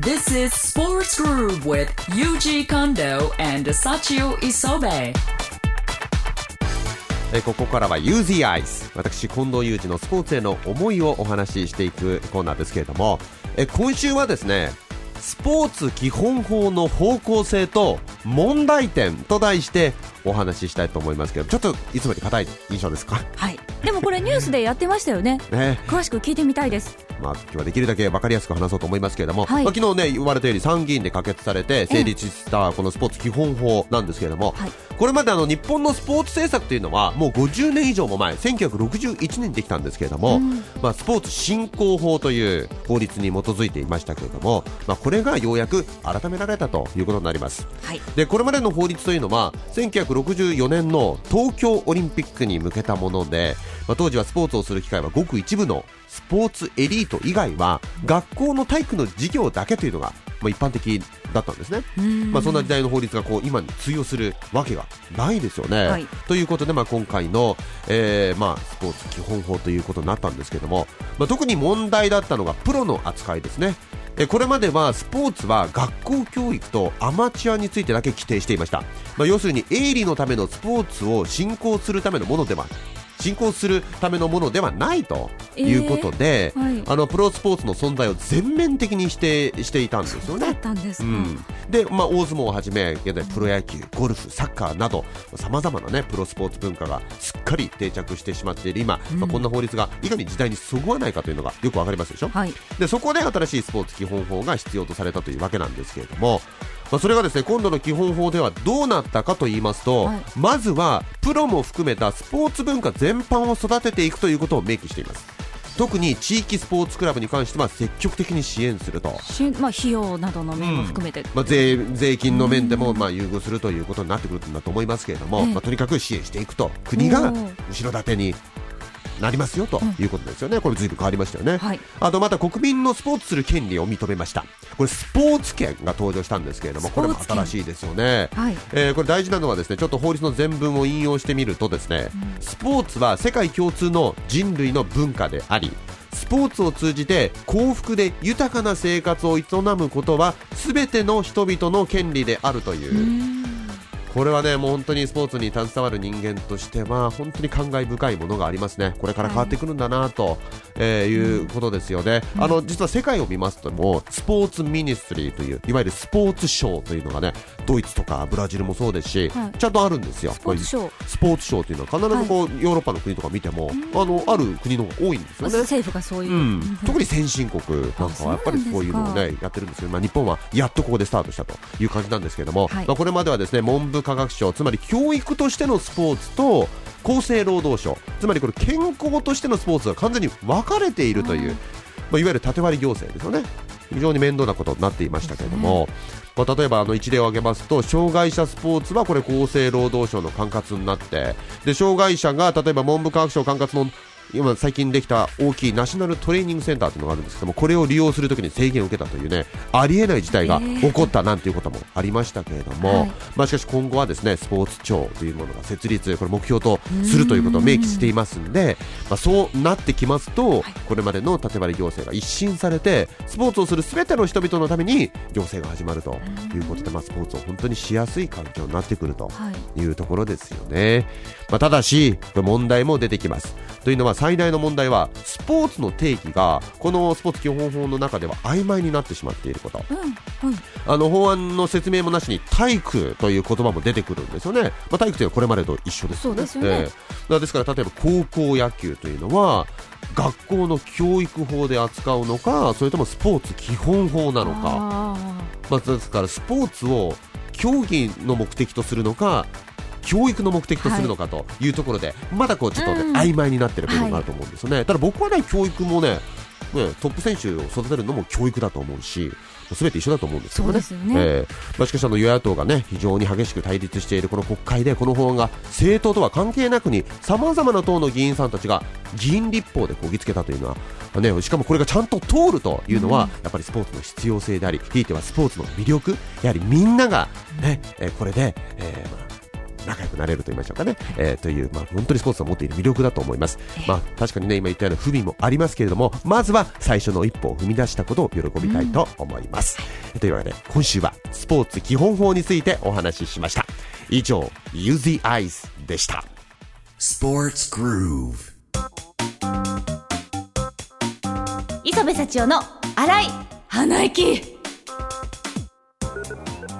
This is Sports Groove with Yuji Kondo and Sachio Isobe. えーここからは u z アイス私近藤裕二のスポーツへの思いをお話ししていくコーナーですけれども、えー今週はですねスポーツ基本法の方向性と問題点と題してお話ししたいと思いますけどちょっといつもより硬い印象ですか？はい。でもこれニュースでやってましたよね。ね詳しく聞いてみたいです。まあ、今日はできるだけ分かりやすく話そうと思いますけれども、はいまあ、昨日ね言われたように参議院で可決されて成立したこのスポーツ基本法なんですけれども、はいこれまであの日本のスポーツ政策というのはもう50年以上も前1961年にできたんですけれども、まあ、スポーツ振興法という法律に基づいていましたけれども、まあ、これがようやく改められたということになります。はい。でこれまでの法律というのは1964年の東京オリンピックに向けたもので、まあ、当時はスポーツをする機会はごく一部のスポーツエリート以外は学校の体育の授業だけというのが、まあ、一般的だったんですね、まあ、そんな時代の法律がこう今に通用するわけがないですよね。はいということで、まあ、今回の、えーまあ、スポーツ基本法ということになったんですけども、まあ、特に問題だったのがプロの扱いですね。えこれまではスポーツは学校教育とアマチュアについてだけ規定していました、まあ、要するに営利のためのスポーツを進行するためのものでは進行するためのものではないということで、えーはいあのプロスポーツの存在を全面的に否定していたんですよねだっ。たんですか。うん、で、まあ、大相撲をはじめ現在プロ野球、ゴルフ、サッカーなどさまざまな、ね、プロスポーツ文化がすっかり定着してしまっている今、まあ、こんな法律がいかに時代にそぐわないかというのがよくわかりますでしょ、はい。でそこで新しいスポーツ基本法が必要とされたというわけなんですけれども、まあ、それがですね今度の基本法ではどうなったかと言いますと、はい。まずはプロも含めたスポーツ文化全般を育てていくということを明記しています。特に地域スポーツクラブに関しては積極的に支援すると。しまあ費用などの面も含めて。まあ、税税金の面でもまあ優遇するということになってくるんだと思いますけれども、ええ。まあ、とにかく支援していくと。国が後ろ盾になりますよということですよね、これずいぶん変わりましたよね、はい。あとまた国民のスポーツする権利を認めました。これスポーツ権が登場したんですけれどもこれも新しいですよね、はい。えーこれ大事なのはですねちょっと法律の全文を引用してみるとですね、スポーツは世界共通の人類の文化でありスポーツを通じて幸福で豊かな生活を営むことは全ての人々の権利であるという。これはねもう本当にスポーツに携わる人間としては本当に感慨深いものがありますね、これから変わってくるんだなと、えーいうことですよね、あの実は世界を見ますともスポーツミニストリーといういわゆるスポーツ賞というのがねドイツとかブラジルもそうですし、はい。ちゃんとあるんですよ、スポーツ賞スポーツ賞というのは必ずこう、ヨーロッパの国とか見ても、あのある国の方が多いんですよね。政府がそういう。うん、特に先進国なんかはやっぱりこういうのをねやってるんですけど、まあ、日本はやっとここでスタートしたという感じなんですけれども、はい。まあ、これまではですね文部科学省つまり教育としてのスポーツと厚生労働省つまりこれ健康としてのスポーツが完全に分かれているという、まあ、いわゆる縦割り行政ですよね。非常に面倒なことになっていましたけれども、まあ、例えばあの一例を挙げますと障害者スポーツはこれ厚生労働省の管轄になってで障害者が例えば文部科学省管轄の今最近できた大きいナショナルトレーニングセンターというのがあるんですけどもこれを利用するときに制限を受けたというねありえない事態が起こったなんていうこともありましたけれども、はい。まあ、しかし今後はですねスポーツ庁というものが設立これ目標とするということを明記していますんで、まあ、そうなってきますと、これまでの縦割り行政が一新されてスポーツをするすべての人々のために行政が始まるということで、まあ、スポーツを本当にしやすい環境になってくるとはい。いうところですよね、まあ、ただし問題も出てきますというのは最大の問題はスポーツの定義がこのスポーツ基本法の中では曖昧になってしまっていること。うん。はい。あの法案の説明もなしに体育という言葉も出てくるんですよね、まあ、体育というのはこれまでと一緒ですよね。そうですよね。ええ。だからですから例えば高校野球というのは学校の教育法で扱うのかそれともスポーツ基本法なのか。あまあ、ですからスポーツを競技の目的とするのか教育の目的とするのかとい。うところで、まだこうちょっと、ねうん。曖昧になっている部分があると思うんですよね、ただ僕はね教育もねねトップ選手を育てるのも教育だと思うしすべて一緒だと思うんですけどね。ね。ええ。まあ、しかしあの与野党がね非常に激しく対立しているこの国会でこの法案が政党とは関係なくにさまざまな党の議員さんたちが議員立法でこぎつけたというのは、ね、しかもこれがちゃんと通るというのは、やっぱりスポーツの必要性でありひいてはスポーツの魅力やはりみんなが、ねえーこれで、えーまあ仲良くなれると言いましょうかね、えーという、まあ、本当にスポーツの持っている魅力だと思います、まあ、確かにね今言ったような不備もありますけれどもまずは最初の一歩を踏み出したことを喜びたいと思います、というわけで今週はスポーツ基本法についてお話ししました。以上 Use the Eyes でした。Sports Groove. 磯部幸男の荒い鼻息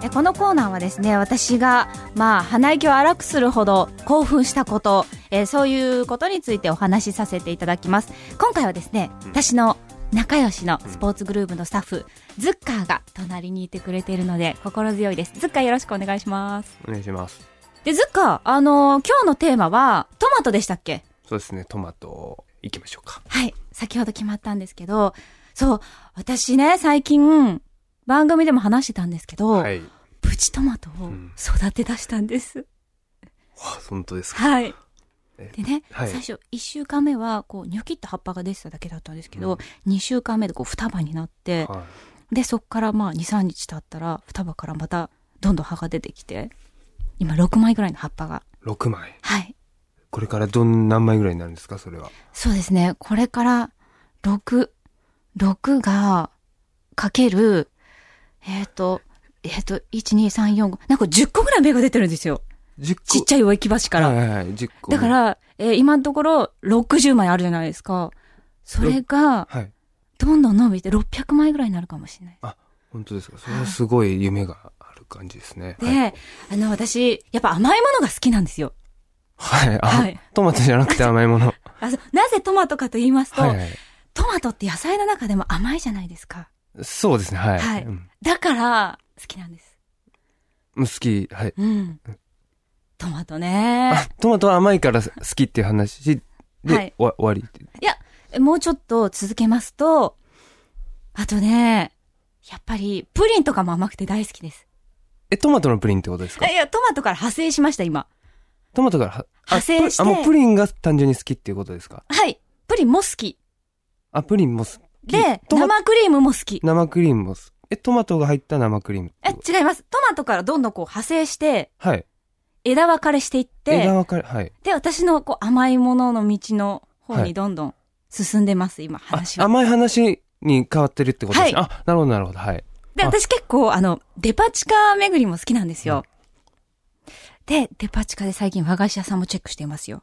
えこのコーナーはですね私がまあ鼻息を荒くするほど興奮したこと、えーそういうことについてお話しさせていただきます今回はですね私の仲良しのスポーツグループのスタッフ、ズッカーが隣にいてくれているので心強いですズッカーよろしくお願いしますお願いします。でズッカーあのー今日のテーマはトマトでしたっけ？そうですね、トマト、いきましょうか。はい。先ほど決まったんですけど、そう、私ね、最近、番組でも話してたんですけど、はい。プチトマトをん育て出したんです。わあ、本当ですか？はい。え？でね、はい最初、1週間目は、こう、ニョキッと葉っぱが出てただけだったんですけど、2週間目でこう、双葉になって、はで、そっからまあ、2、3日経ったら、双葉からまた、どんどん葉が出てきて、今、6枚ぐらいの葉っぱが。い。6枚？はい。これからどん、何枚ぐらいになるんですか、それは。そうですね。これから、6、6が、かける、えっ、と、えっ、と、1、2、3、4、5、なんか10個ぐらい芽が出てるんですよ。10個。ちっちゃい植木鉢から。はいはいはい、10個。だか、ら、えー今のところ60枚あるじゃないですか。それが、はい。どんどん伸びて600枚ぐらいになるかもしれない。本当ですか。それはすごい夢がある感じですね。で、はい。あの、私、やっぱ甘いものが好きなんですよ。はい。あ、はいトマトじゃなくて甘いもの。あそうなぜトマトかと言いますと、はいはい。トマトって野菜の中でも甘いじゃないですか。そうですね、はい。はいうんだから、好きなんです。好き、はい。うん。トマトねあ、トマトは甘いから好きっていう話で、はいわ終わり。いや、もうちょっと続けますと、あとね、やっぱり、プリンとかも甘くて大好きです。え、トマトのプリンってことですか？いや、トマトから派生しました、今。トマトからは、あ派生してプあ、もうプリンが単純に好きっていうことですか？はい。プリンも好き。あ、プリンも好き。で、生クリームも好き。生クリームも好き。え、トマトが入った生クリームえ、違います。トマトからどんどんこう派生して、はい。枝分かれしていって、枝分かれ、はい。で、私のこう甘いものの道の方はいにどんどん進んでます、今、あ話、は。甘い話に変わってるってことですね。はあ、なるほど、なるほど。はい。で、あ私結構、あの、デパ地下巡りも好きなんですよ。で、デパ地下で最近和菓子屋さんもチェックしていますよ。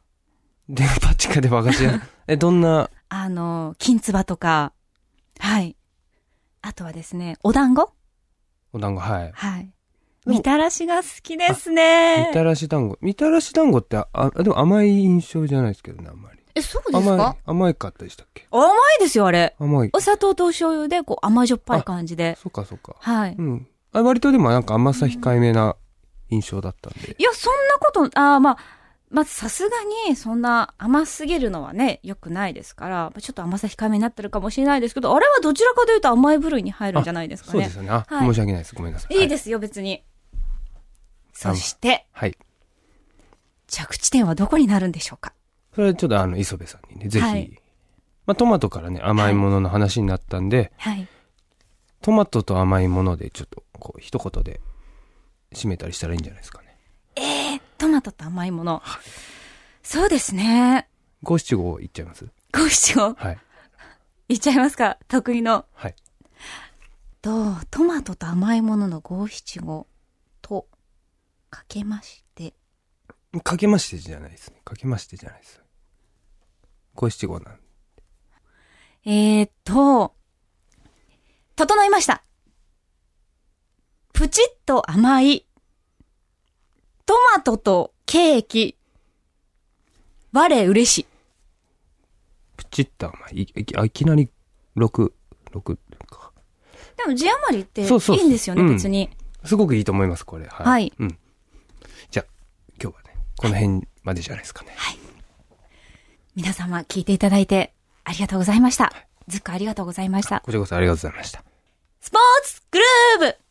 デパ地下で和菓子屋？え、どんな、あの、金つばとか、はい。あとはですね、お団子？お団子、はい。はい。みたらしが好きですねみ。たらし団子。みたらし団子って、あ、あでも甘い印象じゃないですけどね、あんまり。え、そうです甘いか、甘いかったでしたっけ？甘いですよ、あれ。甘い。お砂糖とお醤油で、こう、甘じょっぱい感じで。そっかそっか。はい。うん。あ割とでもなんか甘さ控えめな印象だったんで。いや、そんなこと、あーまあ、まずさすがに、そんな甘すぎるのはね、良くないですから、まあちょっと甘さ控えめになってるかもしれないですけど、あれはどちらかというと甘い部類に入るんじゃないですかねそうです。よね。あ、はい申し訳ないです。ごめんなさい。いいですよ、別に。そして、はい。着地点はどこになるんでしょうか？それはちょっとあの、磯部さんにね、ぜひ。はいまあ、トマトからね、甘いものの話になったんで、はい。トマトと甘いもので、ちょっと、こう、一言で、締めたりしたらいいんじゃないですかね。えー、トマトと甘いもの。そうですね。五七五いっちゃいます？五七五、はい。いっちゃいますか？得意の。はい。と、トマトと甘いものの五七五？と、かけまして、かけましてじゃないですね。かけましてじゃないです。五七五なん。えーっと、整いました。プチッと甘い、トマトとケーキ、我嬉しい。プチッと甘い。いいあいきなり、六六か。でも字余りっていいんですよね、うん別に。すごくいいと思います、これ。はい。はいうん。じゃあ、今日はね、この辺までじゃないですかね。皆様聞いていただいてありがとうございました。ずっくありがとうございました。こちらこそありがとうございました。スポーツグルーブ